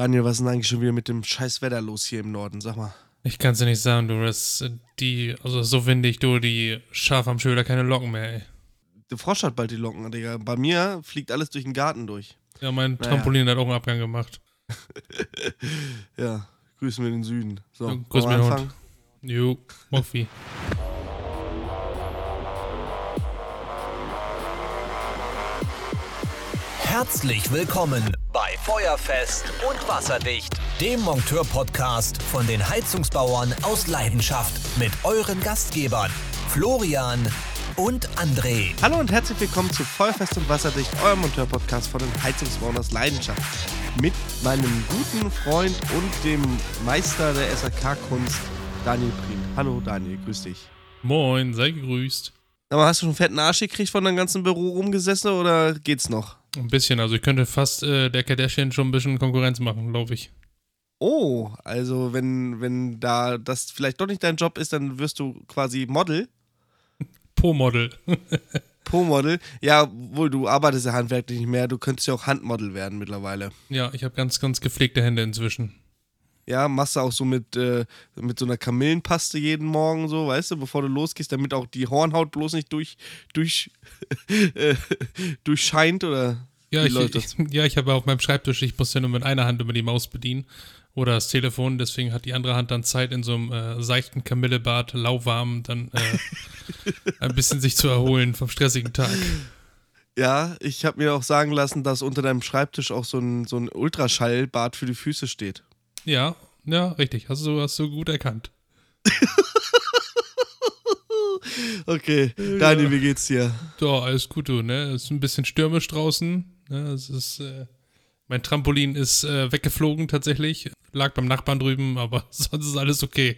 Daniel, was ist denn eigentlich schon wieder mit dem scheiß Wetter los hier im Norden? Sag mal. Ich kann es dir nicht sagen, du, das, die, also so windig, du, die Schaf am Schöler keine Locken mehr, ey. Der Frosch hat bald die Locken, Digga. Bei mir fliegt alles durch den Garten durch. Ja, mein Trampolin hat auch einen Abgang gemacht. ja, grüßen wir den Süden. So, ja, grüß mir anfangen? Jo, Moffi. Herzlich willkommen bei Feuerfest und Wasserdicht, dem Monteur-Podcast von den Heizungsbauern aus Leidenschaft mit euren Gastgebern Florian und André. Hallo und herzlich willkommen zu Feuerfest und Wasserdicht, eurem Monteur-Podcast von den Heizungsbauern aus Leidenschaft. Mit meinem guten Freund und dem Meister der SAK-Kunst, Daniel Prien. Hallo Daniel, grüß dich. Moin, sei gegrüßt. Aber hast du schon einen fetten Arsch gekriegt von deinem ganzen Büro rumgesessen oder geht's noch? Ein bisschen, also ich könnte fast äh, der Kardashian schon ein bisschen Konkurrenz machen, glaube ich. Oh, also wenn, wenn da das vielleicht doch nicht dein Job ist, dann wirst du quasi Model. Po-Model. Po-Model. Ja, wohl, du arbeitest ja handwerklich nicht mehr, du könntest ja auch Handmodel werden mittlerweile. Ja, ich habe ganz, ganz gepflegte Hände inzwischen. Ja, machst du auch so mit, äh, mit so einer Kamillenpaste jeden Morgen so, weißt du, bevor du losgehst, damit auch die Hornhaut bloß nicht durch, durch, äh, durchscheint oder ja, ich, ich, ja, ich habe auf meinem Schreibtisch, ich muss ja nur mit einer Hand immer die Maus bedienen oder das Telefon, deswegen hat die andere Hand dann Zeit, in so einem äh, seichten Kamillebad, lauwarm, dann äh, ein bisschen sich zu erholen vom stressigen Tag. Ja, ich habe mir auch sagen lassen, dass unter deinem Schreibtisch auch so ein, so ein Ultraschallbad für die Füße steht. Ja, ja, richtig. Hast du, hast du gut erkannt. okay, Daniel, wie geht's dir? Ja, alles gut, du, ne? Es ist ein bisschen stürmisch draußen. Ne? Es ist, äh, mein Trampolin ist äh, weggeflogen tatsächlich. Lag beim Nachbarn drüben, aber sonst ist alles okay.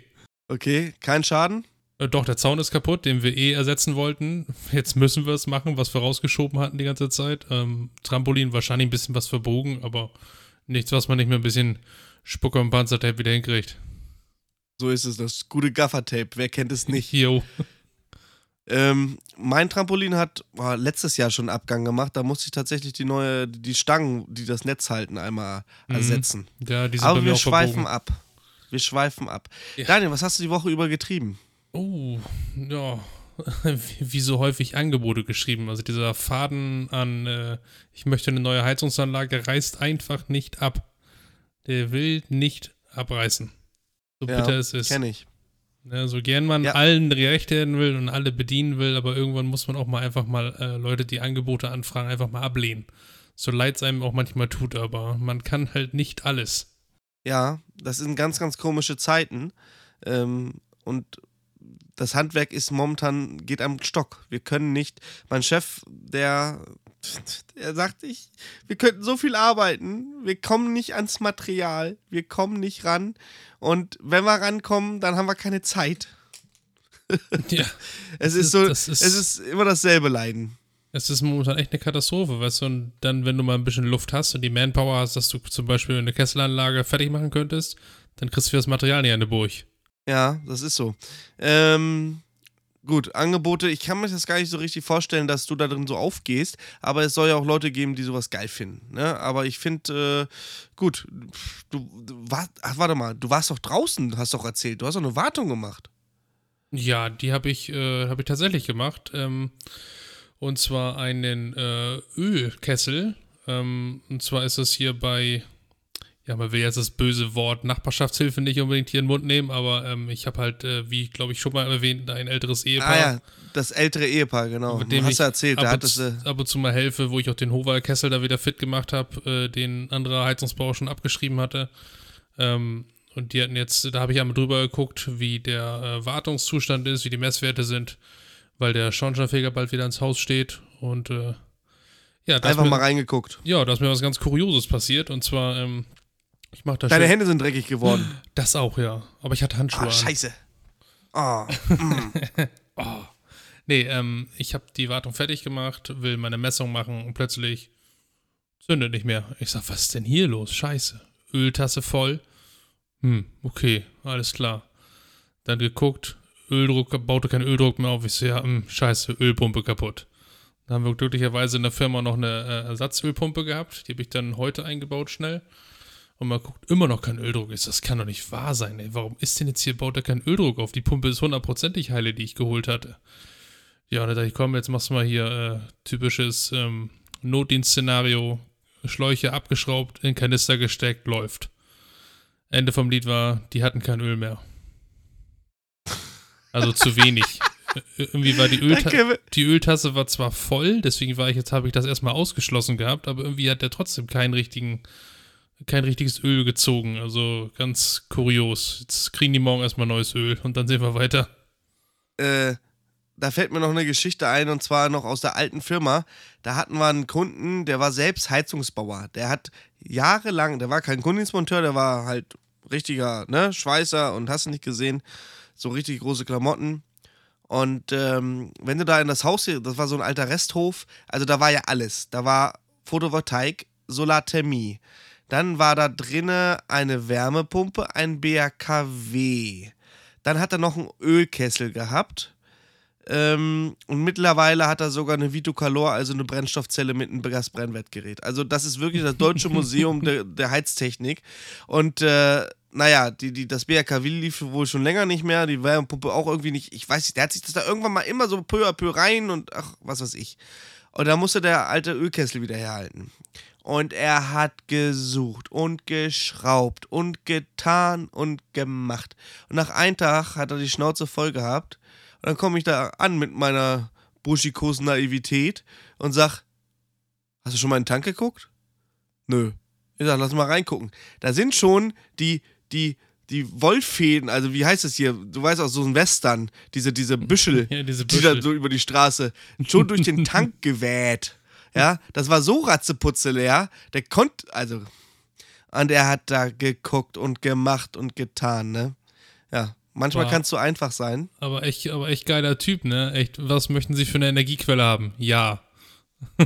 Okay, kein Schaden? Äh, doch, der Zaun ist kaputt, den wir eh ersetzen wollten. Jetzt müssen wir es machen, was wir rausgeschoben hatten die ganze Zeit. Ähm, Trampolin wahrscheinlich ein bisschen was verbogen, aber nichts, was man nicht mehr ein bisschen Spucker und Panzertape wieder hinkriegt. So ist es, das gute Gaffertape. Wer kennt es nicht? Jo. Ähm, mein Trampolin hat oh, letztes Jahr schon Abgang gemacht. Da musste ich tatsächlich die neue, die Stangen, die das Netz halten, einmal mhm. ersetzen. Ja, die sind Aber wir schweifen verbogen. ab. Wir schweifen ab. Ja. Daniel, was hast du die Woche über getrieben? Oh, ja. Wie so häufig Angebote geschrieben. Also dieser Faden an, äh, ich möchte eine neue Heizungsanlage, reißt einfach nicht ab. Der will nicht abreißen. So Ja, bitter es ist. Kenn ich. Ja, so gern man Ja. allen gerecht werden will und alle bedienen will, aber irgendwann muss man auch mal einfach mal äh, Leute, die Angebote anfragen, einfach mal ablehnen. So leid es einem auch manchmal tut, aber man kann halt nicht alles. Ja, das sind ganz, ganz komische Zeiten. Ähm, und das Handwerk ist momentan, geht am Stock. Wir können nicht. Mein Chef, der, der sagt, ich, wir könnten so viel arbeiten. Wir kommen nicht ans Material. Wir kommen nicht ran. Und wenn wir rankommen, dann haben wir keine Zeit. Ja, Es ist, so, ist- es ist immer dasselbe Leiden. es ist momentan echt eine Katastrophe, weißt du, und dann, wenn du mal ein bisschen Luft hast und die Manpower hast, dass du zum Beispiel eine Kesselanlage fertig machen könntest, dann kriegst du für das Material nicht an Burg. Ja, das ist so. Ähm, gut, Angebote, ich kann mir das gar nicht so richtig vorstellen, dass du da drin so aufgehst, aber es soll ja auch Leute geben, die sowas geil finden. Ne? Aber ich finde, äh, gut, du, du war, ach, warte mal, du warst doch draußen, hast doch erzählt, du hast doch eine Wartung gemacht. Ja, die habe ich, äh, hab ich tatsächlich gemacht. Ähm, und zwar einen äh, Ölkessel. Ähm, und zwar ist es hier bei, ja, man will jetzt das böse Wort Nachbarschaftshilfe nicht unbedingt hier in den Mund nehmen, aber ähm, ich habe halt, äh, wie glaube ich schon mal erwähnt, ein älteres Ehepaar. Ah ja, das ältere Ehepaar, genau. Mit dem hast du erzählt, da hattest du. ab und zu mal helfe, wo ich auch den Hover-Kessel da wieder fit gemacht habe, äh, den anderer Heizungsbauer schon abgeschrieben hatte. Ähm, und die hatten jetzt, da habe ich einmal drüber geguckt, wie der äh, Wartungszustand ist, wie die Messwerte sind, weil der Schornsteinfeger bald wieder ins Haus steht. Und äh, ja, da ist Einfach mir, mal reingeguckt. ja, da ist mir was ganz Kurioses passiert. Und zwar, ähm, ich mache da Deine Hände sind dreckig geworden. Das auch, ja. Aber ich hatte Handschuhe Ah, scheiße. Oh, Nee, ähm, ich habe die Wartung fertig gemacht, will meine Messung machen und plötzlich zündet nicht mehr. Ich sag, was ist denn hier los? Scheiße. Öltasse voll. Hm, okay, alles klar. Dann geguckt, Öldruck, baute kein Öldruck mehr auf. Ich so, ja, hm, scheiße, Ölpumpe kaputt. Dann haben wir glücklicherweise in der Firma noch eine äh, Ersatzölpumpe gehabt. Die habe ich dann heute eingebaut schnell. Und man guckt immer noch kein Öldruck. Ist das kann doch nicht wahr sein, ey. Warum ist denn jetzt hier, baut er kein Öldruck auf? Die Pumpe ist hundertprozentig heile, die ich geholt hatte. Ja, und dann dachte ich, komm, jetzt machst du mal hier äh, typisches ähm, Notdienstszenario. Schläuche abgeschraubt, in Kanister gesteckt, läuft. Ende vom Lied war, die hatten kein Öl mehr. Also zu wenig. irgendwie war die, Ölta die Öltasse war zwar voll, deswegen war ich jetzt habe ich das erstmal ausgeschlossen gehabt, aber irgendwie hat der trotzdem keinen richtigen kein richtiges Öl gezogen, also ganz kurios. Jetzt kriegen die morgen erstmal neues Öl und dann sehen wir weiter. Äh, da fällt mir noch eine Geschichte ein und zwar noch aus der alten Firma. Da hatten wir einen Kunden, der war selbst Heizungsbauer. Der hat jahrelang, der war kein Kundendienstmonteur, der war halt richtiger ne, Schweißer und hast du nicht gesehen, so richtig große Klamotten. Und ähm, wenn du da in das Haus, das war so ein alter Resthof, also da war ja alles. Da war Photovoltaik, Solarthermie. Dann war da drinne eine Wärmepumpe, ein BRKW. Dann hat er noch einen Ölkessel gehabt. Ähm, und mittlerweile hat er sogar eine Vitocalor, also eine Brennstoffzelle mit einem Gasbrennwertgerät. Also das ist wirklich das Deutsche Museum der, der Heiztechnik. Und äh, naja, die, die, das BRKW lief wohl schon länger nicht mehr, die Wärmepumpe auch irgendwie nicht. Ich weiß nicht, der hat sich das da irgendwann mal immer so peu à peu rein und ach, was weiß ich. Und da musste der alte Ölkessel wieder herhalten. Und er hat gesucht und geschraubt und getan und gemacht. Und nach einem Tag hat er die Schnauze voll gehabt. Und dann komme ich da an mit meiner buschikosen Naivität und sag, hast du schon mal in den Tank geguckt? Nö. Ich sag, lass mal reingucken. Da sind schon die, die, die Wollfäden, also wie heißt das hier? Du weißt auch, so ein Western, diese, diese Büschel, Ja, diese die da Büschel. so über die Straße, schon durch den Tank geweht. Ja, das war so ratzeputze leer, der konnte, also, und er hat da geguckt und gemacht und getan, ne? Ja, manchmal Wow. kann es so einfach sein. Aber echt, aber echt geiler Typ, ne? Echt, was möchten Sie für eine Energiequelle haben? Ja.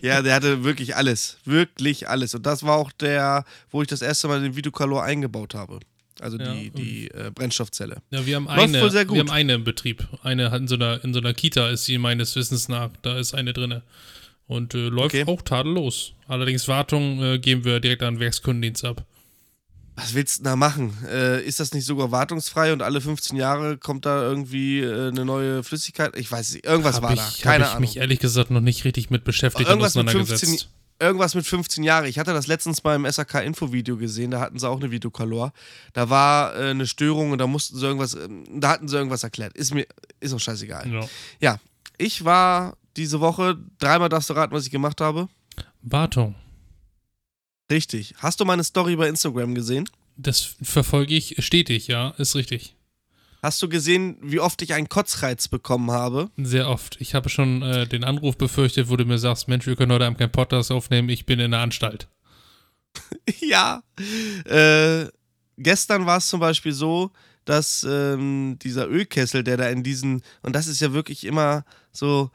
Ja, der hatte wirklich alles. Wirklich alles. Und das war auch der, wo ich das erste Mal den Vitocalor eingebaut habe. Also Ja, die, die äh, Brennstoffzelle. Ja, wir haben eine, wohl sehr gut. wir haben eine im Betrieb. Eine hat in so einer, in so einer Kita ist sie meines Wissens nach. Da ist eine drinne. Und äh, läuft Okay. auch tadellos. Allerdings Wartung äh, geben wir direkt an den Werkskundendienst ab. Was willst du da machen? Äh, ist das nicht sogar wartungsfrei und alle 15 Jahre kommt da irgendwie äh, eine neue Flüssigkeit? Ich weiß nicht. Irgendwas Hab war ich, da. hab Keine ich Ahnung. mich ehrlich gesagt noch nicht richtig mit beschäftigt und Irgendwas mit, 15, auseinandergesetzt. Irgendwas mit 15 Jahre. Ich hatte das letztens beim SAK-Info-Video gesehen, da hatten sie auch eine Vitocalor. Da war äh, eine Störung und da mussten sie irgendwas, ähm, da hatten sie irgendwas erklärt. Ist mir, ist auch scheißegal. Ja. Ja, ich war diese Woche, dreimal darfst du raten, was ich gemacht habe. Wartung. Richtig. Hast du meine Story bei Instagram gesehen? Das verfolge ich stetig, ja, ist richtig. Hast du gesehen, wie oft ich einen Kotzreiz bekommen habe? Sehr oft. Ich habe schon äh, den Anruf befürchtet, wo du mir sagst, Mensch, wir können heute Abend keinen Podcast aufnehmen, ich bin in der Anstalt. ja. Äh, gestern war es zum Beispiel so, dass ähm, dieser Ölkessel, der da in diesen, und das ist ja wirklich immer so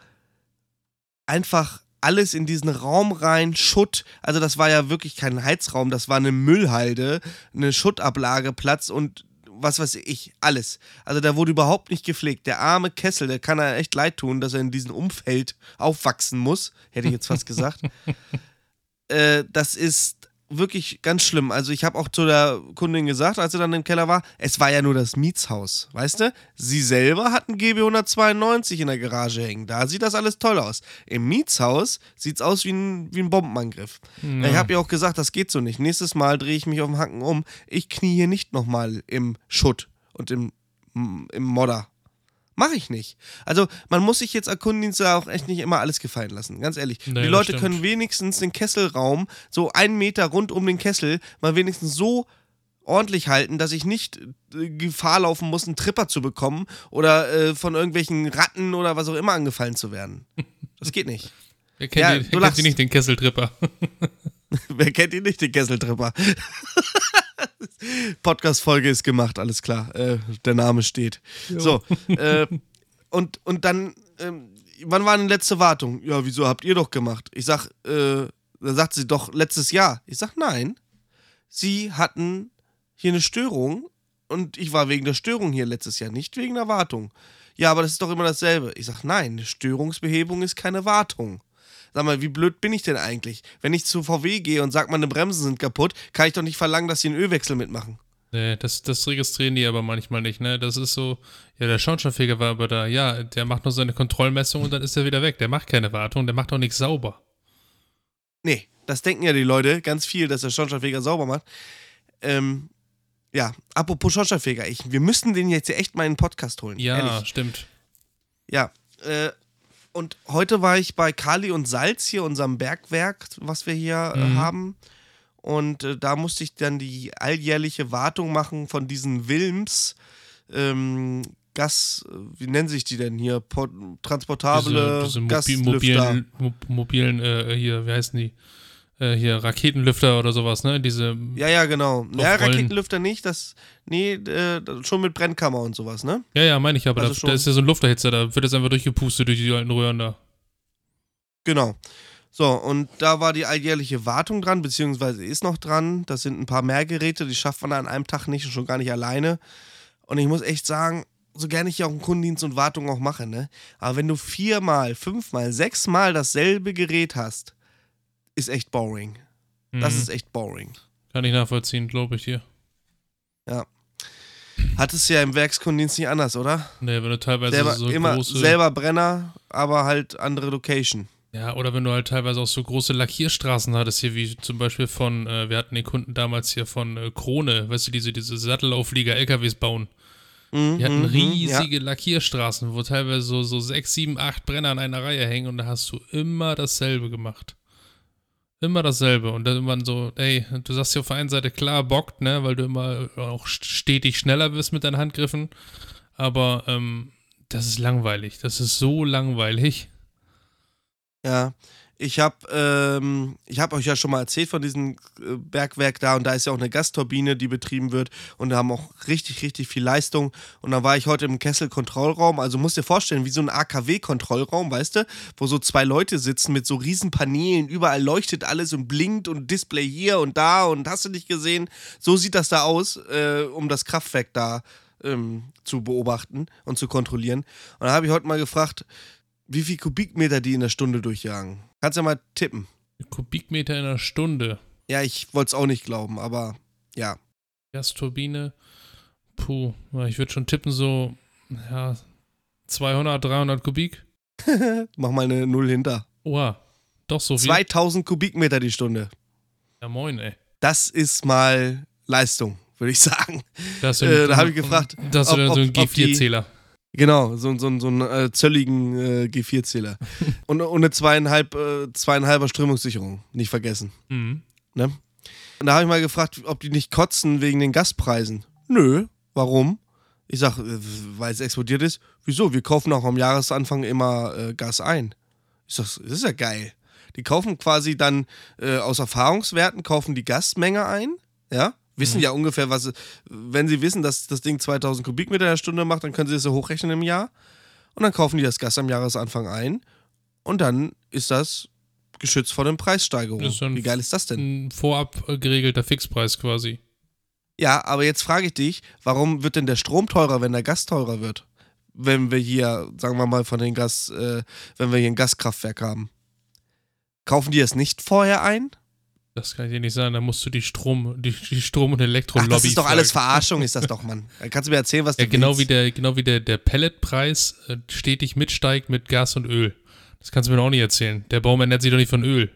einfach alles in diesen Raum rein, Schutt. Also das war ja wirklich kein Heizraum, das war eine Müllhalde, eine Schuttablageplatz und was weiß ich, alles. Also da wurde überhaupt nicht gepflegt. Der arme Kessel, der kann er echt leid tun, dass er in diesem Umfeld aufwachsen muss, hätte ich jetzt fast gesagt. äh, das ist wirklich ganz schlimm. Also ich habe auch zu der Kundin gesagt, als sie dann im Keller war, es war ja nur das Mietshaus, weißt du? Sie selber hat einen GB 192 in der Garage hängen. Da sieht das alles toll aus. Im Mietshaus sieht's aus wie ein, wie ein Bombenangriff. Ich habe ihr auch gesagt, das geht so nicht. Nächstes Mal drehe ich mich auf den Hacken um. Ich knie hier nicht nochmal im Schutt und im, im Modder. Mache ich nicht. Also, man muss sich jetzt Kundendienste auch echt nicht immer alles gefallen lassen, ganz ehrlich. Nee, die Leute stimmt. können wenigstens den Kesselraum so einen Meter rund um den Kessel mal wenigstens so ordentlich halten, dass ich nicht äh, Gefahr laufen muss, einen Tripper zu bekommen oder äh, von irgendwelchen Ratten oder was auch immer angefallen zu werden. Das geht nicht. Wer kennt, Ja, du wer kennt sie nicht, den Kesseltripper? Wer kennt ihn nicht, den Kesseltripper? Podcast-Folge ist gemacht, alles klar. Äh, der Name steht. So, äh, und, und dann, ähm, wann war denn letzte Wartung? Ja, wieso habt ihr doch gemacht? Ich sag, äh, da sagt sie doch letztes Jahr. Ich sag, nein. Sie hatten hier eine Störung und ich war wegen der Störung hier letztes Jahr, nicht wegen der Wartung. Ja, aber das ist doch immer dasselbe. Ich sag, nein, eine Störungsbehebung ist keine Wartung. Sag mal, wie blöd bin ich denn eigentlich? Wenn ich zu VW gehe und sag, meine Bremsen sind kaputt, kann ich doch nicht verlangen, dass sie einen Ölwechsel mitmachen. Nee, das, das registrieren die aber manchmal nicht, ne? Das ist so, ja, der Schornsteinfeger war aber da, ja, der macht nur seine Kontrollmessung und dann ist er wieder weg. Der macht keine Wartung, der macht auch nichts sauber. Nee, das denken ja die Leute ganz viel, dass der Schornsteinfeger sauber macht. Ähm, ja, apropos Schornsteinfeger, ich, wir müssten den jetzt echt mal in den Podcast holen. Ja, ehrlich. stimmt. Ja, äh, und heute war ich bei Kali und Salz hier, unserem Bergwerk, was wir hier äh, Mhm. haben. Und äh, da musste ich dann die alljährliche Wartung machen von diesen Wilms ähm, Gas, äh, wie nennen sich die denn hier? Po transportable diese, diese Gaslüfter. mobilen, mo mobilen äh, hier, wie heißen die? Äh, hier, Raketenlüfter oder sowas, ne? Diese, Ja, ja, genau. Ja. Raketenlüfter nicht, das, nee, äh, schon mit Brennkammer und sowas, ne? ja, ja, meine ich, aber Also da, da ist ja so ein Lufterhitzer, da wird das einfach durchgepustet durch die alten Röhren da. Genau. So, und da war die alljährliche Wartung dran, beziehungsweise ist noch dran. Das sind ein paar mehr Geräte, die schafft man an einem Tag nicht und schon gar nicht alleine. Und ich muss echt sagen, so gerne ich ja auch einen Kundendienst und Wartung auch mache, ne? Aber wenn du viermal, fünfmal, sechsmal dasselbe Gerät hast, ist echt boring. Das Mhm. ist echt boring. Kann ich nachvollziehen, glaube ich dir. Hattest du ja im Werkskundendienst nicht anders, oder? Ne, wenn du teilweise Selber, so immer große. selber Brenner, aber halt andere Location. Ja, oder wenn du halt teilweise auch so große Lackierstraßen hattest, hier wie zum Beispiel von, äh, wir hatten den Kunden damals hier von äh, Krone, weißt du, diese, diese Sattelauflieger LKWs bauen. Mhm, Die hatten mhm, riesige Lackierstraßen, wo teilweise so, so sechs, sieben, acht Brenner an einer Reihe hängen und da hast du immer dasselbe gemacht. Immer dasselbe. Und dann immer so, ey, du sagst ja auf der einen Seite klar, bockt, ne, weil du immer auch stetig schneller wirst mit deinen Handgriffen. Aber ähm, das ist langweilig. Das ist so langweilig. Ja, ich habe ähm, hab euch ja schon mal erzählt von diesem äh, Bergwerk da und da ist ja auch eine Gasturbine, die betrieben wird und da haben auch richtig, richtig viel Leistung. Und dann war ich heute im Kessel-Kontrollraum, also musst dir vorstellen, wie so ein AKW-Kontrollraum, weißt du, wo so zwei Leute sitzen mit so riesen Paneelen, überall leuchtet alles und blinkt und Display hier und da und hast du nicht gesehen? So sieht das da aus, äh, um das Kraftwerk da ähm, zu beobachten und zu kontrollieren. Und da habe ich heute mal gefragt, wie viel Kubikmeter die in der Stunde durchjagen. Kannst ja mal tippen. Kubikmeter in einer Stunde. Ja, ich wollte es auch nicht glauben, aber ja. Gasturbine. Puh, ich würde schon tippen so, ja, 200, 300 Kubik. Mach mal eine Null hinter. Oha, doch so viel. 2000 Kubikmeter die Stunde. Ja, moin, ey. Das ist mal Leistung, würde ich sagen. Das Äh, da hab ich gefragt, Das ist so ein ob- ob die- G4-Zähler. Genau, so, so, so einen äh, zölligen äh, G4-Zähler. und, und eine zweieinhalb, äh, zweieinhalber Strömungssicherung, nicht vergessen. Mhm. Ne? Und da habe ich mal gefragt, ob die nicht kotzen wegen den Gaspreisen. Nö, warum? Ich sag, äh, weil es explodiert ist. Wieso? Wir kaufen auch am Jahresanfang immer äh, Gas ein. Ich sag, das ist ja geil. Die kaufen quasi dann äh, aus Erfahrungswerten, kaufen die Gasmenge ein, ja, wissen Mhm. ja ungefähr, was, wenn sie wissen, dass das Ding 2000 Kubikmeter in der Stunde macht, dann können sie das so hochrechnen im Jahr. Und dann kaufen die das Gas am Jahresanfang ein. Und dann ist das geschützt vor den Preissteigerungen. Wie geil ist das denn? Ein vorab geregelter Fixpreis quasi. Ja, aber jetzt frage ich dich, warum wird denn der Strom teurer, wenn der Gas teurer wird? Wenn wir hier, sagen wir mal, von den Gas, äh, wenn wir hier ein Gaskraftwerk haben. Kaufen die das nicht vorher ein? Das kann ich dir nicht sagen. Da musst du die Strom, die, die Strom- und Elektrolobby Ach, das ist doch alles fragen. Verarschung, ist das doch, Mann. Dann kannst du mir erzählen, was Ja, du genau willst. wie der, genau wie der, der Pelletpreis äh, stetig mitsteigt mit Gas und Öl. Das kannst du mir doch auch nicht erzählen. Der Baum ernährt sich doch nicht von Öl.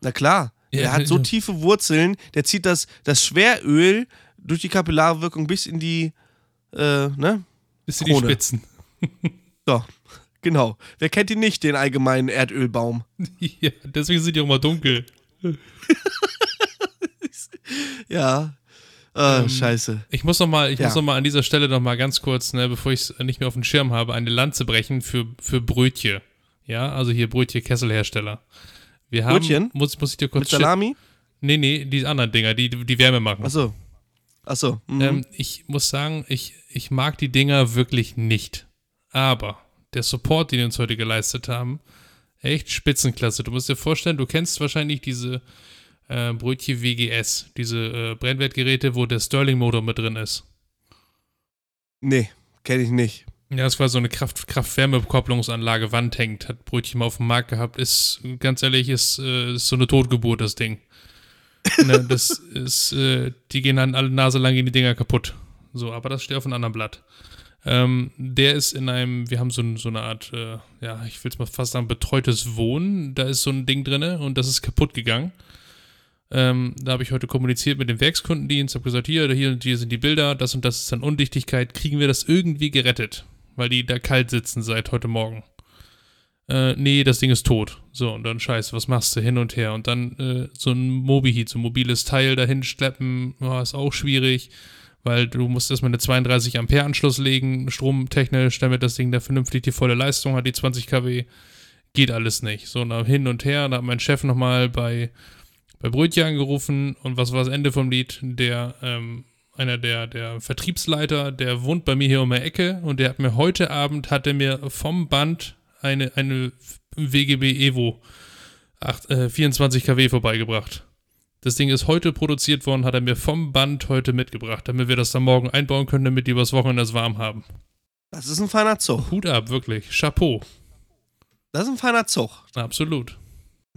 Na klar. Ja, der hat so ja. tiefe Wurzeln, der zieht das, das Schweröl durch die Kapillarwirkung bis in die, äh, ne? Bis in die. Spitzen. So, genau. Wer kennt ihn nicht, den allgemeinen Erdölbaum? ja, deswegen sind die auch mal dunkel. Ja. Äh, Ähm, scheiße. Ich muss noch mal, ich Ja. muss noch mal an dieser Stelle noch mal ganz kurz, ne, bevor ich es nicht mehr auf dem Schirm habe, eine Lanze brechen für, für Brötchen. Ja, also hier Brötchen Kesselhersteller. Wir haben, Brötchen? Muss, muss ich dir kurz Mit Salami? Nee, nee, die anderen Dinger, die die Wärme machen. Achso. Achso. Mhm. Ähm, ich muss sagen, ich, ich mag die Dinger wirklich nicht. Aber der Support, den die uns heute geleistet haben, echt Spitzenklasse. Du musst dir vorstellen, du kennst wahrscheinlich diese äh, Brötchen WGS, diese äh, Brennwertgeräte, wo der Sterling-Motor mit drin ist. Nee, kenne ich nicht. Ja, es war so eine Kraft, Kraft-Wärme-Kopplungsanlage, Wand hängt, hat Brötchen mal auf dem Markt gehabt. Ist, ganz ehrlich, ist, äh, ist so eine Totgeburt, das Ding. ne, das ist, äh, die gehen dann alle Nase lang in die Dinger kaputt. So, aber das steht auf einem anderen Blatt. Ähm, der ist in einem, wir haben so, so eine Art, äh, ja, ich will es mal fast sagen, betreutes Wohnen. Da ist so ein Ding drin und das ist kaputt gegangen. Ähm, da habe ich heute kommuniziert mit dem Werkskundendienst, habe gesagt, hier, hier, hier sind die Bilder, das und das ist dann Undichtigkeit, kriegen wir das irgendwie gerettet? Weil die da kalt sitzen seit heute Morgen. Äh, nee, das Ding ist tot. So, und dann scheiße, was machst du hin und her? Und dann äh, so ein Mobi-Heat, so ein mobiles Teil dahin schleppen, oh, ist auch schwierig, weil du musst erstmal eine 32 Ampere Anschluss legen, stromtechnisch, damit das Ding da vernünftig die volle Leistung hat, die 20 kW. Geht alles nicht. So, und hin und her, da hat mein Chef nochmal bei bei Brötchen angerufen und was war das Ende vom Lied? Der, ähm, einer der, der Vertriebsleiter, der wohnt bei mir hier um die Ecke und der hat mir heute Abend, hat er mir vom Band eine, eine WGB Evo 8, äh, 24 kW vorbeigebracht. Das Ding ist heute produziert worden, hat er mir vom Band heute mitgebracht, damit wir das dann morgen einbauen können, damit die übers Wochenende das warm haben. Das ist ein feiner Zug. Hut ab, wirklich. Chapeau. Das ist ein feiner Zug. Absolut.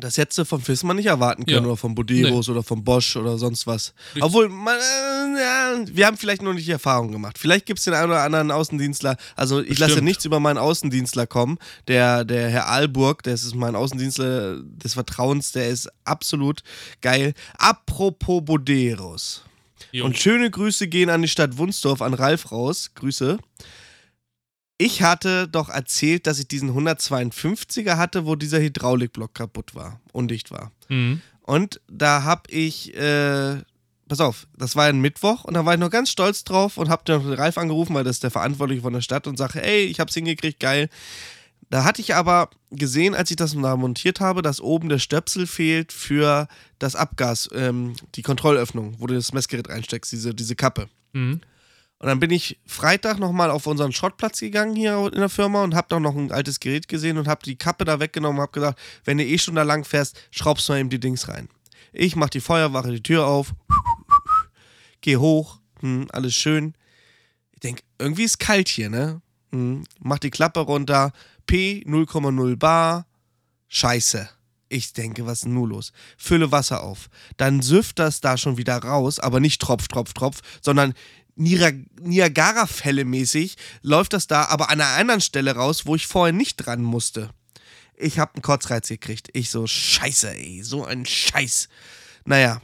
Das hättest du von Fissmann nicht erwarten können Ja. oder von Boderos oder von Bosch oder sonst was. Richtig. Obwohl, man, äh, ja, wir haben vielleicht noch nicht die Erfahrung gemacht. Vielleicht gibt es den einen oder anderen Außendienstler. Also ich lasse nichts über meinen Außendienstler kommen. Der, der Herr Aalburg, der ist mein Außendienstler des Vertrauens, der ist absolut geil. Apropos Boderos. Jo. Und schöne Grüße gehen an die Stadt Wunsdorf, an Ralf raus. Grüße. Ich hatte doch erzählt, dass ich diesen 152er hatte, wo dieser Hydraulikblock kaputt war, undicht war. mhm. Und da hab ich, äh, pass auf, das war ein Mittwoch und da war ich noch ganz stolz drauf und hab dann den Ralf angerufen, weil das ist der Verantwortliche von der Stadt und sage, ey, ich hab's hingekriegt, geil. Da hatte ich aber gesehen, als ich das da montiert habe, dass oben der Stöpsel fehlt für das Abgas, ähm, die Kontrollöffnung, wo du das Messgerät reinsteckst, diese, diese Kappe. Mhm. Und dann bin ich Freitag nochmal auf unseren Schrottplatz gegangen hier in der Firma und hab da noch ein altes Gerät gesehen und hab die Kappe da weggenommen und hab gesagt, wenn du eh schon da lang fährst, schraubst du mal eben die Dings rein. Ich mach die Feuerwache die Tür auf, geh hoch, hm, alles schön. Ich denk, irgendwie ist kalt hier, ne? Hm, mach die Klappe runter, P 0,0 Bar, scheiße. Ich denke, was ist denn nun los? Fülle Wasser auf. Dann süfft das da schon wieder raus, aber nicht Tropf, Tropf, Tropf, sondern Niagara-Fälle mäßig läuft das da, aber an einer anderen Stelle raus, wo ich vorher nicht dran musste. Ich hab einen Kotzreiz gekriegt. Ich so, scheiße, ey, so ein Scheiß. Naja.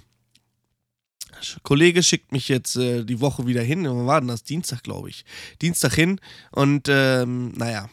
Kollege schickt mich jetzt äh, die Woche wieder hin. Wann war denn das? Dienstag, glaube ich. Dienstag hin und ähm, naja.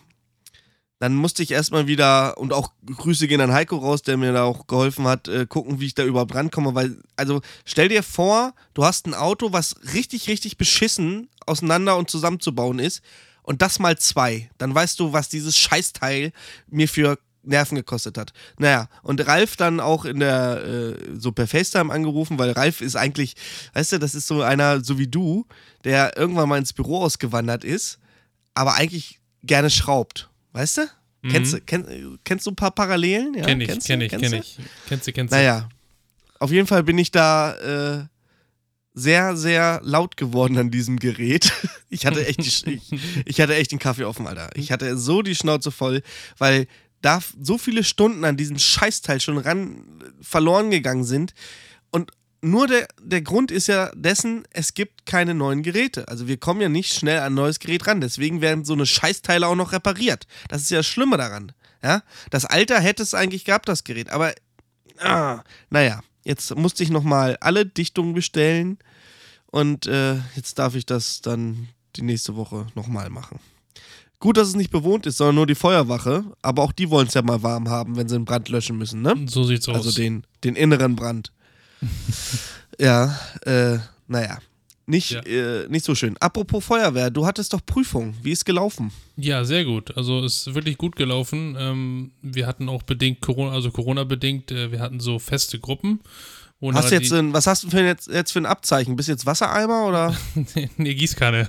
Dann musste ich erstmal wieder, und auch Grüße gehen an Heiko raus, der mir da auch geholfen hat, äh, gucken, wie ich da überhaupt rankomme. Weil, also stell dir vor, du hast ein Auto, was richtig, richtig beschissen auseinander und zusammenzubauen ist. Und das mal zwei. Dann weißt du, was dieses Scheißteil mir für Nerven gekostet hat. Naja, und Ralf dann auch in der, äh, so per FaceTime angerufen, weil Ralf ist eigentlich, weißt du, das ist so einer, so wie du, der irgendwann mal ins Büro ausgewandert ist, aber eigentlich gerne schraubt. Weißt du? Kennst, du kenn, kennst du ein paar Parallelen? Ja, kenn ich, kennst kenn du? ich, Kennst kenn du? ich. Kennst du, kennst du. Naja, auf jeden Fall bin ich da äh, sehr, sehr laut geworden an diesem Gerät. Ich hatte echt, die, ich, ich hatte echt den Kaffee offen, Alter. Ich hatte so die Schnauze voll, weil da so viele Stunden an diesem Scheißteil schon ran äh, verloren gegangen sind. Nur der, der Grund ist ja dessen, es gibt keine neuen Geräte. Also wir kommen ja nicht schnell an ein neues Gerät ran. Deswegen werden so eine Scheißteile auch noch repariert. Das ist ja das Schlimme daran. Ja? Das Alter hätte es eigentlich gehabt, das Gerät. Aber Ah, naja, jetzt musste ich nochmal alle Dichtungen bestellen und äh, jetzt darf ich das dann die nächste Woche nochmal machen. Gut, dass es nicht bewohnt ist, sondern nur die Feuerwache, aber auch die wollen es ja mal warm haben, wenn sie einen Brand löschen müssen, ne? So sieht's aus. Also den, den inneren Brand. Ja, äh, naja. Nicht, Ja. äh, nicht so schön. Apropos Feuerwehr, du hattest doch Prüfung. Wie ist gelaufen? Ja, sehr gut. Also ist wirklich gut gelaufen. Ähm, wir hatten auch bedingt Corona, also Corona-bedingt, äh, wir hatten so feste Gruppen. Hast jetzt, ein, was hast du für, jetzt, jetzt für ein Abzeichen? Bist du jetzt Wassereimer oder nee, Gießkanne.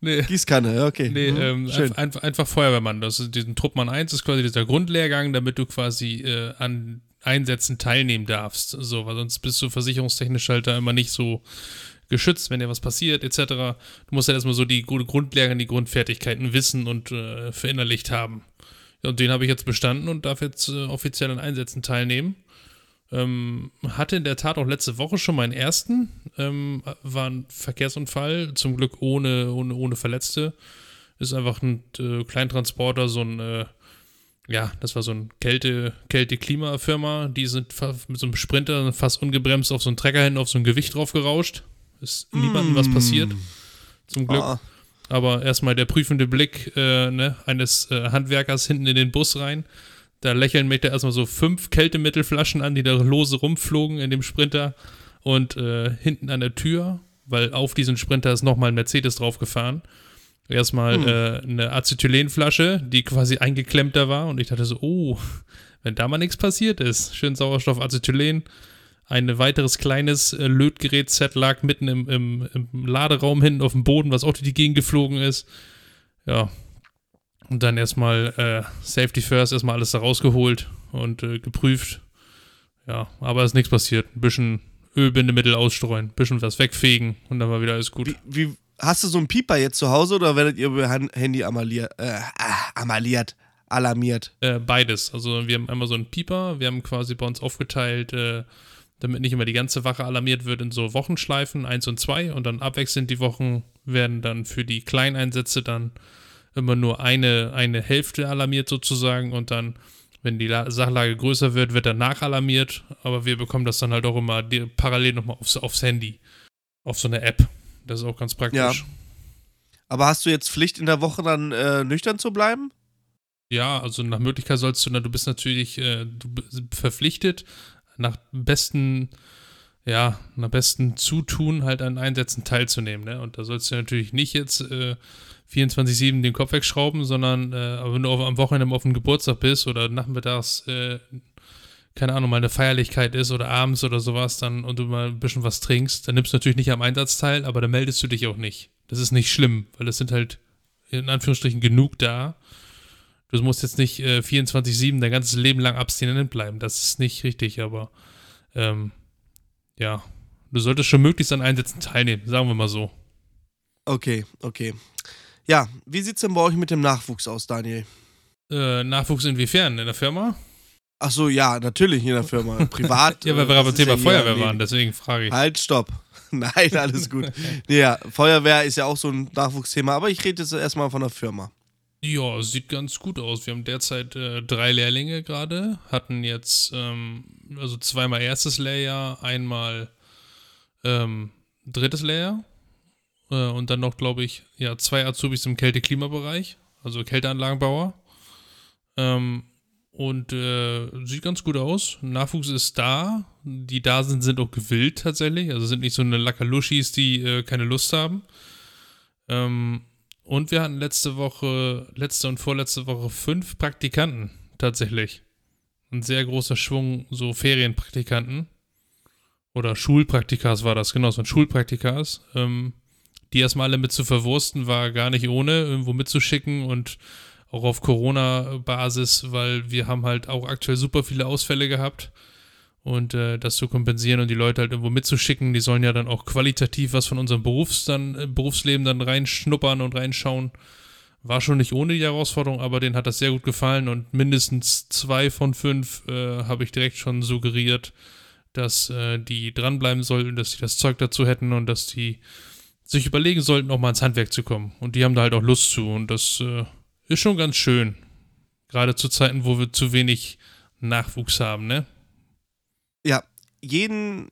Nee, Gießkanne? Okay. nee Mhm, ähm, schön. einfach Feuerwehrmann. Das ist diesen Truppmann 1 ist quasi dieser Grundlehrgang, damit du quasi äh, an Einsätzen teilnehmen darfst. So, weil sonst bist du versicherungstechnisch halt da immer nicht so geschützt, wenn dir was passiert, etc. Du musst ja erstmal so die Grundlagen, die Grundfertigkeiten wissen und äh, verinnerlicht haben. Und den habe ich jetzt bestanden und darf jetzt äh, offiziell an Einsätzen teilnehmen. Ähm, hatte in der Tat auch letzte Woche schon meinen ersten. Ähm, war ein Verkehrsunfall, zum Glück ohne, ohne, ohne Verletzte. Ist einfach ein äh, Kleintransporter, so ein, äh, ja, das war so ein Kälte, Kälte-Klima-Firma. Die sind mit so einem Sprinter fast ungebremst auf so einen Trecker hin, auf so ein Gewicht drauf gerauscht. Ist niemandem mm. was passiert. Zum Glück. Ah. Aber erstmal der prüfende Blick äh, ne, eines äh, Handwerkers hinten in den Bus rein. Da lächeln mich da erstmal so fünf Kältemittelflaschen an, die da lose rumflogen in dem Sprinter. Und äh, hinten an der Tür, weil auf diesen Sprinter ist nochmal ein Mercedes draufgefahren. Erstmal hm. äh, eine Acetylenflasche, die quasi eingeklemmter war. Und ich dachte so, oh, wenn da mal nichts passiert ist. Schön Sauerstoff, Acetylen. Ein weiteres kleines äh, Lötgerät-Set lag mitten im, im, im, Laderaum hinten auf dem Boden, was auch durch die Gegend geflogen ist. Ja. Und dann erstmal äh, Safety First, erstmal alles da rausgeholt und äh, geprüft. Ja, aber ist nichts passiert. Ein bisschen Ölbindemittel ausstreuen, ein bisschen was wegfegen und dann war wieder alles gut. Wie, wie hast du so einen Pieper jetzt zu Hause oder werdet ihr über Handy amaliert, äh, ah, amaliert, alarmiert? Äh, beides. Also wir haben einmal so einen Pieper, wir haben quasi bei uns aufgeteilt, äh, damit nicht immer die ganze Wache alarmiert wird in so Wochenschleifen, eins und zwei und dann abwechselnd die Wochen werden dann für die Kleineinsätze dann immer nur eine, eine Hälfte alarmiert sozusagen und dann, wenn die Sachlage größer wird, wird danach alarmiert, aber wir bekommen das dann halt auch immer parallel nochmal aufs, aufs Handy, auf so eine App. Das ist auch ganz praktisch. Ja. Aber hast du jetzt Pflicht in der Woche dann äh, nüchtern zu bleiben? Ja, also nach Möglichkeit sollst du, du bist natürlich äh, du verpflichtet, nach besten, ja, nach besten Zutun halt an Einsätzen teilzunehmen. Ne? Und da sollst du natürlich nicht jetzt äh, 24-7 den Kopf wegschrauben, sondern äh, wenn du auf, am Wochenende auf dem Geburtstag bist oder nachmittags äh, keine Ahnung, mal eine Feierlichkeit ist oder abends oder sowas, dann und du mal ein bisschen was trinkst, dann nimmst du natürlich nicht am Einsatz teil, aber dann meldest du dich auch nicht. Das ist nicht schlimm, weil es sind halt in Anführungsstrichen genug da. Du musst jetzt nicht äh, 24-7 dein ganzes Leben lang abstinent bleiben. Das ist nicht richtig, aber ähm, ja, du solltest schon möglichst an Einsätzen teilnehmen, sagen wir mal so. Okay, okay. Ja, wie sieht es denn bei euch mit dem Nachwuchs aus, Daniel? Äh, Nachwuchs inwiefern? In der Firma? Ach so, ja, natürlich in der Firma. Privat. ja, weil wir beim Thema ja Feuerwehr waren, deswegen frage ich. Halt, stopp. Nein, alles gut. ja, Feuerwehr ist ja auch so ein Nachwuchsthema, aber ich rede jetzt erstmal von der Firma. Ja, sieht ganz gut aus. Wir haben derzeit äh, drei Lehrlinge gerade, hatten jetzt ähm, also zweimal erstes Lehrjahr, einmal ähm, drittes Lehrjahr äh, und dann noch, glaube ich, ja, zwei Azubis im Kälte-Klimabereich, also Kälteanlagenbauer. Ähm, und äh, sieht ganz gut aus. Nachwuchs ist da. Die da sind, sind auch gewillt tatsächlich. Also sind nicht so eine Lackerluschis, die äh, keine Lust haben. Ähm, und wir hatten letzte Woche, letzte und vorletzte Woche fünf Praktikanten tatsächlich. Ein sehr großer Schwung, so Ferienpraktikanten. Oder Schulpraktikas war das, genau, so ein Schulpraktikas. Ähm, die erstmal alle mit zu verwursten, war gar nicht ohne, irgendwo mitzuschicken und auch auf Corona-Basis, weil wir haben halt auch aktuell super viele Ausfälle gehabt und äh, das zu kompensieren und die Leute halt irgendwo mitzuschicken, die sollen ja dann auch qualitativ was von unserem Berufs dann, äh, Berufsleben dann reinschnuppern und reinschauen. War schon nicht ohne die Herausforderung, aber denen hat das sehr gut gefallen und mindestens zwei von fünf äh, habe ich direkt schon suggeriert, dass äh, die dranbleiben sollten, dass sie das Zeug dazu hätten und dass die sich überlegen sollten, auch mal ins Handwerk zu kommen. Und die haben da halt auch Lust zu und das äh, ist schon ganz schön. Gerade zu Zeiten, wo wir zu wenig Nachwuchs haben, ne? Ja, jeden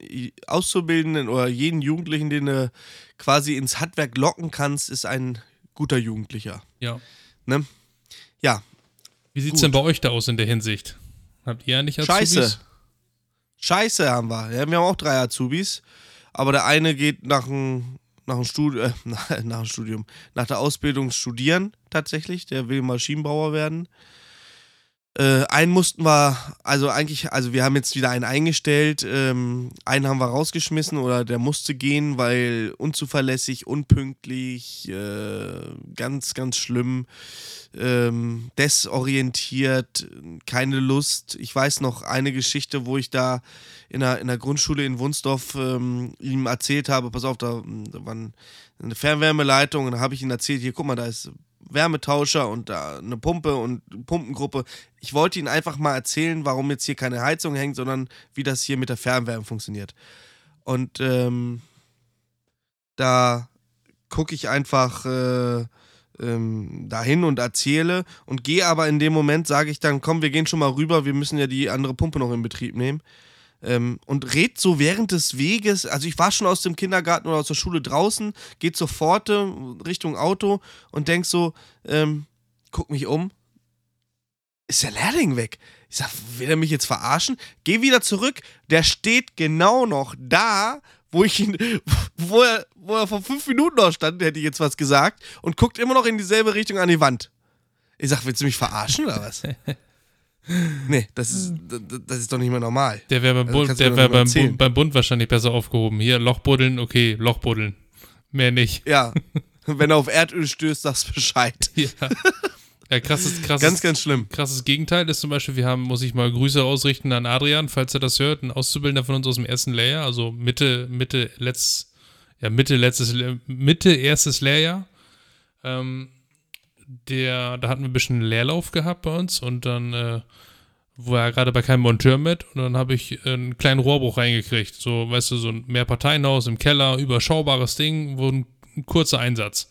Auszubildenden oder jeden Jugendlichen, den du quasi ins Handwerk locken kannst, ist ein guter Jugendlicher. Ja. Ne? Ja. Wie sieht es denn bei euch da aus in der Hinsicht? Habt ihr ja nicht Azubis? Scheiße. Scheiße haben wir. Ja, wir haben auch drei Azubis. Aber der eine geht nach dem nach dem, Studi äh, nach, dem Studium, nach der Ausbildung studieren tatsächlich. Der will Maschinenbauer werden. Äh, einen mussten wir, also eigentlich, also wir haben jetzt wieder einen eingestellt. Ähm, einen haben wir rausgeschmissen oder der musste gehen, weil unzuverlässig, unpünktlich, äh, ganz, ganz schlimm, ähm, desorientiert, keine Lust. Ich weiß noch eine Geschichte, wo ich da in der, in der Grundschule in Wunsdorf ähm, ihm erzählt habe, pass auf, da, da war eine Fernwärmeleitung und da habe ich ihm erzählt, hier, guck mal, da ist Wärmetauscher und eine Pumpe und Pumpengruppe. Ich wollte Ihnen einfach mal erzählen, warum jetzt hier keine Heizung hängt, sondern wie das hier mit der Fernwärme funktioniert. Und ähm, da gucke ich einfach äh, ähm, dahin und erzähle und gehe aber in dem Moment, sage ich dann, komm, wir gehen schon mal rüber, wir müssen ja die andere Pumpe noch in Betrieb nehmen. Ähm, und red so während des Weges, also ich war schon aus dem Kindergarten oder aus der Schule draußen, geht sofort äh, Richtung Auto und denk so, ähm, guck mich um, ist der Lehrling weg? Ich sag, will er mich jetzt verarschen? Geh wieder zurück, der steht genau noch da, wo ich ihn, wo er, wo er vor fünf Minuten noch stand, hätte ich jetzt was gesagt, und guckt immer noch in dieselbe Richtung an die Wand. Ich sag, willst du mich verarschen oder was? Nee, das ist, das ist doch nicht mehr normal. Der wäre beim, Also Bund, der wär beim. Bund, beim Bund wahrscheinlich besser aufgehoben. Hier, Loch buddeln, okay, Loch buddeln. Mehr nicht. Ja, wenn er auf Erdöl stößt, sagst Bescheid. Ja. Ja, krasses, krasses, Ganz, ganz schlimm. krasses Gegenteil ist zum Beispiel, wir haben, muss ich mal Grüße ausrichten an Adrian, falls er das hört, ein Auszubildender von uns aus dem ersten Lehrjahr, also Mitte, Mitte, letzt, ja, Mitte, letztes, Le- Mitte, erstes Lehrjahr. Ähm, der, da hatten wir ein bisschen Leerlauf gehabt bei uns und dann äh, war er gerade bei keinem Monteur mit und dann habe ich einen kleinen Rohrbruch reingekriegt. So, weißt du, so ein Mehrparteienhaus im Keller, überschaubares Ding, wo ein, ein kurzer Einsatz.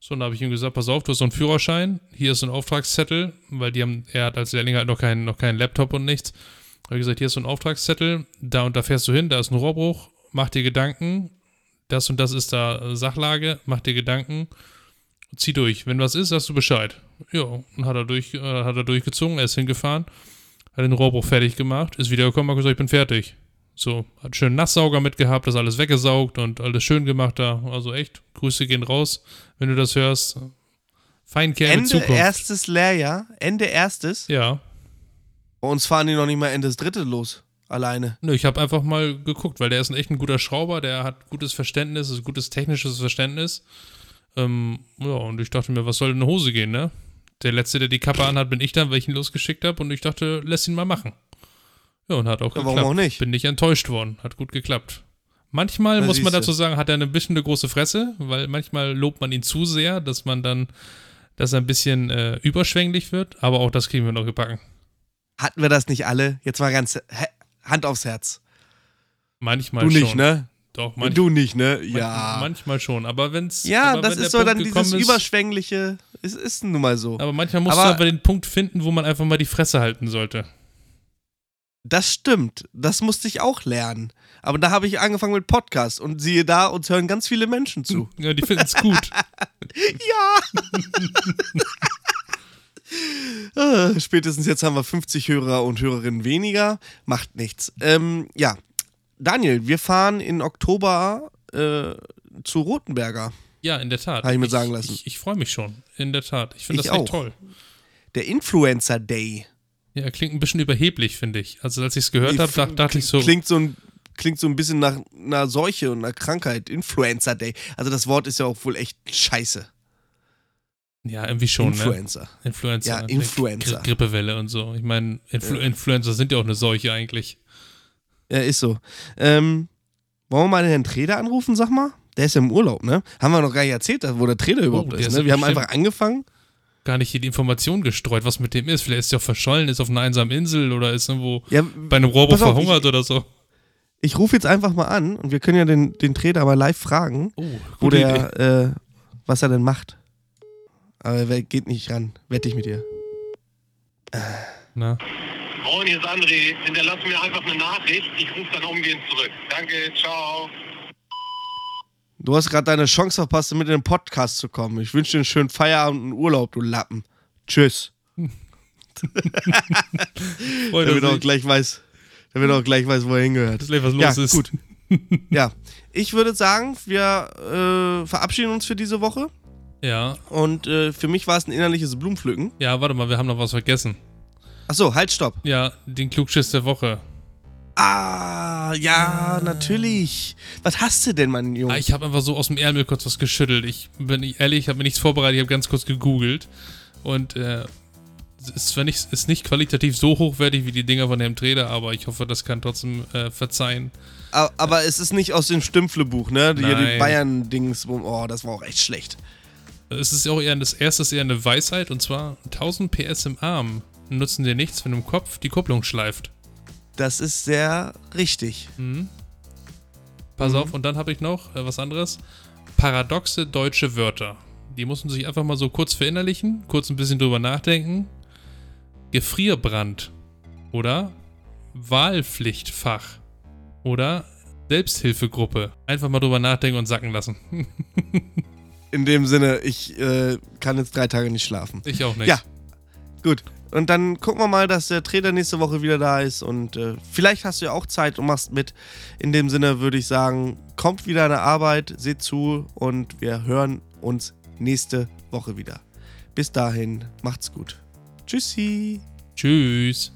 So, und dann habe ich ihm gesagt, pass auf, du hast so einen Führerschein, hier ist ein Auftragszettel, weil die haben, er hat als Lehrling halt noch keinen, noch keinen Laptop und nichts. Habe ich gesagt, hier ist so ein Auftragszettel, da und da fährst du hin, da ist ein Rohrbruch, mach dir Gedanken, das und das ist da Sachlage, mach dir Gedanken, zieh durch. Wenn was ist, sagst du Bescheid. Ja, und hat er, durch, äh, hat er durchgezogen, er ist hingefahren, hat den Rohrbruch fertig gemacht, ist wiedergekommen, hat gesagt, ich bin fertig. So, hat schönen Nasssauger mitgehabt, das alles weggesaugt und alles schön gemacht da. Also echt, Grüße gehen raus, wenn du das hörst. Feinkerl Ende Zukunft. erstes Lehrjahr, Ende erstes. Ja. Bei uns fahren die noch nicht mal Ende des dritte los. Alleine. Nö, ich habe einfach mal geguckt, weil der ist ein echt ein guter Schrauber, der hat gutes Verständnis, gutes technisches Verständnis. Ähm, ja, und ich dachte mir, was soll in eine Hose gehen, ne? Der Letzte, der die Kappe anhat, bin ich dann, weil ich ihn losgeschickt habe und ich dachte, lass ihn mal machen. Ja, und hat auch Ja, geklappt. warum auch nicht? Bin nicht enttäuscht worden, hat gut geklappt. Manchmal Na, muss man dazu sagen, hat er ein bisschen eine große Fresse, weil manchmal lobt man ihn zu sehr, dass man dann, dass er ein bisschen äh, überschwänglich wird, aber auch das kriegen wir noch gebacken. Hatten wir das nicht alle? Jetzt mal ganz Hand aufs Herz. Manchmal du schon. nicht, ne? Doch, manchmal. Du nicht, ne? Ja. Manchmal schon, aber wenn's. ja, aber das wenn ist so Punkt dann dieses ist, Überschwängliche. Es ist nun mal so. Aber manchmal musst Aber- du aber den Punkt finden, wo man einfach mal die Fresse halten sollte. Das stimmt. Das musste ich auch lernen. Aber da habe ich angefangen mit Podcast und siehe da, uns hören ganz viele Menschen zu. Ja, die finden es gut. ja! Äh, Spätestens jetzt haben wir 50 Hörer und Hörerinnen weniger. Macht nichts. Ähm, ja. Daniel, wir fahren in Oktober äh, zu Rotenberger. Ja, in der Tat. Hab ich mir sagen lassen. Ich, ich freue mich schon. In der Tat. Ich finde das echt auch. toll. Der Influencer Day. Ja, klingt ein bisschen überheblich, finde ich. Also, als ich es gehört habe, dacht, dachte ich so. Klingt so ein, klingt so ein bisschen nach einer Seuche und einer Krankheit. Influencer Day. Also das Wort ist ja auch wohl echt scheiße. Ja, irgendwie schon, ne? Influencer. Influencer. Ja, ne? Influencer. Gri Grippewelle und so. Ich meine, Influ Influencer sind ja auch eine Seuche eigentlich. Ja, ist so. Ähm, wollen wir mal den Herrn Treder anrufen, sag mal? Der ist ja im Urlaub, ne? Haben wir noch gar nicht erzählt, wo der Treder überhaupt der ist, ne? Wir haben einfach angefangen. Gar nicht hier die Information gestreut, was mit dem ist. Vielleicht ist er auch verschollen, ist auf einer einsamen Insel oder ist irgendwo Ja, bei einem auf, verhungert ich, oder so. ich rufe jetzt einfach mal an und wir können ja den, den Treder mal live fragen, Oh, wo der, äh, was er denn macht. Aber er geht nicht ran. Wette ich mit dir. Na? Moin, hier ist André. Hinterlass mir einfach eine Nachricht. Ich rufe dann umgehend zurück. Danke, ciao. Du hast gerade deine Chance verpasst, mit in den Podcast zu kommen. Ich wünsche dir einen schönen Feierabend und Urlaub, du Lappen. Tschüss. Damit er auch gleich weiß, damit er auch gleich weiß, wo er hingehört. dass gleich was Ja, los ist. gut. Ja, ich würde sagen, wir äh, verabschieden uns für diese Woche. Ja, Und äh, für mich war es ein innerliches Blumenpflücken. ja, warte mal, wir haben noch was vergessen. Achso, halt, stopp. Ja, den Klugschiss der Woche. Ah, ja, natürlich. Was hast du denn, mein Junge? Ah, ich habe einfach so aus dem Ärmel kurz was geschüttelt. Ich bin ehrlich, ich habe mir nichts vorbereitet, ich habe ganz kurz gegoogelt. Und äh, ist nicht, ist nicht qualitativ so hochwertig wie die Dinger von dem Trader, aber ich hoffe, das kann trotzdem äh, verzeihen. A- Aber es ist nicht aus dem Stümpflebuch, ne? Die, die. Bayern-Dings. Oh, das war auch echt schlecht. Es ist auch eher das erste ist eher eine Weisheit und zwar 1000 PS im Arm nutzen dir nichts, wenn im Kopf die Kupplung schleift. Das ist sehr richtig. Pass Mhm. auf, und dann habe ich noch äh, was anderes. Paradoxe deutsche Wörter. Die mussten sich einfach mal so kurz verinnerlichen, kurz ein bisschen drüber nachdenken. Gefrierbrand. Oder Wahlpflichtfach. Oder Selbsthilfegruppe. Einfach mal drüber nachdenken und sacken lassen. In dem Sinne, ich äh, kann jetzt drei Tage nicht schlafen. Ich auch nicht. Ja. Gut. Und dann gucken wir mal, dass der Trainer nächste Woche wieder da ist. Und äh, vielleicht hast du ja auch Zeit und machst mit. In dem Sinne würde ich sagen, kommt wieder eine Arbeit, seht zu und wir hören uns nächste Woche wieder. Bis dahin, macht's gut. Tschüssi. Tschüss.